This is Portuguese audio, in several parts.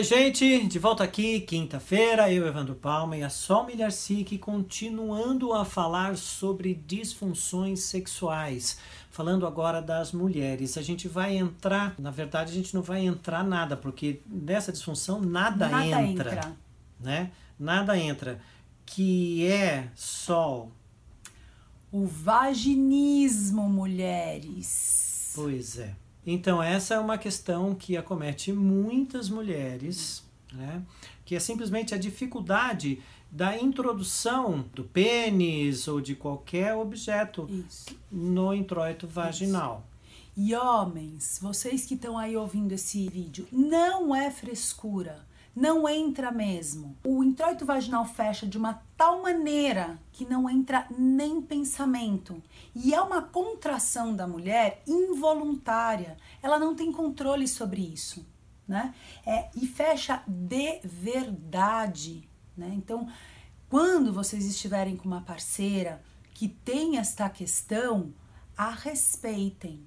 Oi, gente, de volta aqui, quinta-feira, eu, Evandro Palma e a Sol Milharcic, continuando a falar sobre disfunções sexuais. Falando agora das mulheres, a gente vai entrar, na verdade, a gente não vai entrar nada, porque dessa disfunção nada, Nada entra, entra. né? Nada entra, que é Sol. O vaginismo, mulheres. Pois é. Então, essa é uma questão que acomete muitas mulheres, né? que é simplesmente a dificuldade da introdução do pênis ou de qualquer objeto Isso. no introito vaginal. E homens, vocês que estão aí ouvindo esse vídeo, não é frescura. Não entra mesmo. O introito vaginal fecha de uma tal maneira que não entra nem pensamento. E é uma contração da mulher involuntária. Ela não tem controle sobre isso, né? É, e fecha de verdade, né? Então, quando vocês estiverem com uma parceira que tem esta questão, a respeitem,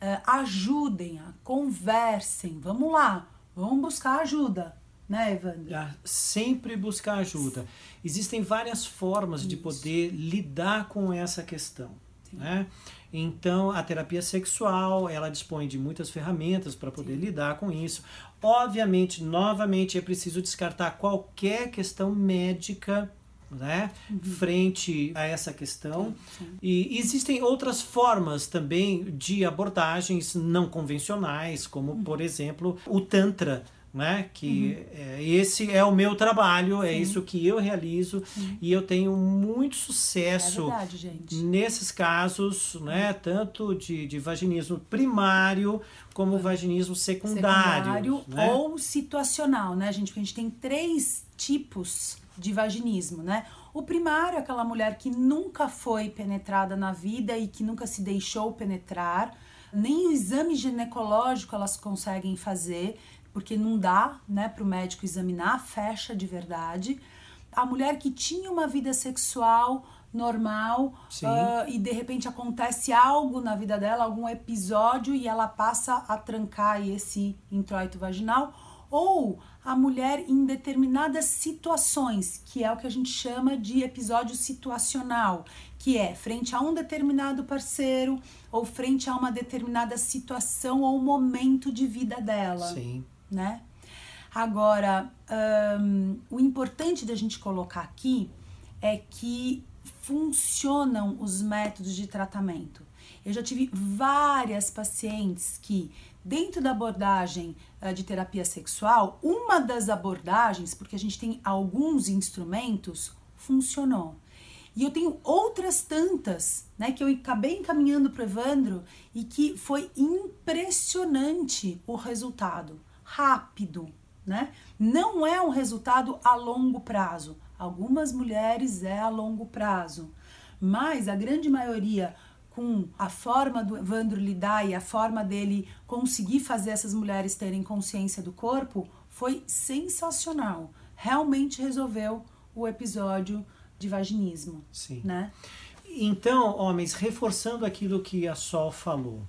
eh, ajudem-a, conversem, vamos lá, vamos buscar ajuda, né, Evandro? Sempre buscar ajuda. Existem várias formas de Isso. poder lidar com essa questão. Né? Então, a terapia sexual, ela dispõe de muitas ferramentas para poder lidar com isso. Obviamente, novamente, é preciso descartar qualquer questão médica né, frente a essa questão. E existem outras formas também de abordagens não convencionais, como, por exemplo, o Tantra. Né? Que é, esse é o meu trabalho, é isso que eu realizo e eu tenho muito É sucesso verdade, gente. nesses casos, né, tanto de, de vaginismo primário como vaginismo secundário. secundário né? ou situacional, né, gente? Porque a gente tem três tipos de vaginismo, né? O primário é aquela mulher que nunca foi penetrada na vida e que nunca se deixou penetrar, nem o exame ginecológico elas conseguem fazer, porque não dá, né, para o médico examinar, fecha de verdade. A mulher que tinha uma vida sexual normal ah, e de repente acontece algo na vida dela, algum episódio e ela passa a trancar esse introito vaginal, ou a mulher em determinadas situações, que é o que a gente chama de episódio situacional, que é frente a um determinado parceiro ou frente a uma determinada situação ou momento de vida dela Sim. Né? Agora, ahn, o importante da gente colocar aqui é que funcionam os métodos de tratamento. Eu já tive várias pacientes que, dentro da abordagem ah, de terapia sexual, uma das abordagens, porque a gente tem alguns instrumentos, funcionou. E eu tenho outras tantas, né, que eu acabei encaminhando para o Evandro e que foi impressionante o resultado, rápido, né? Não é um resultado a longo prazo. Algumas mulheres é a longo prazo, mas a grande maioria com a forma do Evandro lidar e a forma dele conseguir fazer essas mulheres terem consciência do corpo foi sensacional. Realmente resolveu o episódio de vaginismo, Sim. né? Então, homens, reforçando aquilo que a Sol falou,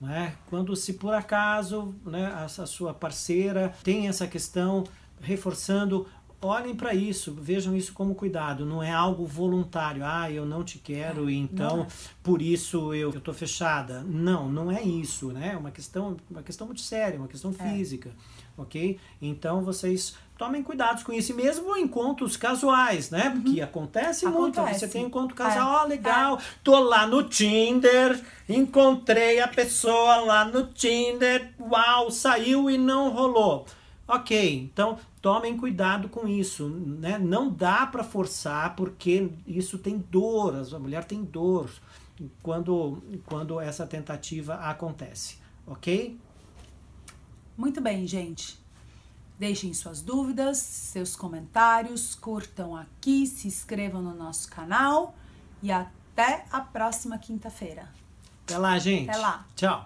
né? quando se por acaso né, a, a sua parceira tem essa questão, reforçando, olhem para isso, vejam isso como cuidado, não é algo voluntário, ah, eu não te quero e então é. por isso eu estou fechada. Não, não é isso, né? É uma questão, uma questão muito séria, uma questão É. física, ok? Então vocês tomem cuidados com isso, e mesmo encontros casuais, né? Porque acontece, muito, Acontece. você tem encontro casal, É. ó, legal, tô lá no Tinder, encontrei a pessoa lá no Tinder, uau, saiu e não rolou. Ok, então tomem cuidado com isso, né? Não dá para forçar porque isso tem dor, a mulher tem dor quando, quando essa tentativa acontece, ok? Muito bem, gente. Deixem suas dúvidas, seus comentários, curtam aqui, se inscrevam no nosso canal e até a próxima quinta-feira. Até lá, gente. Até lá. Tchau.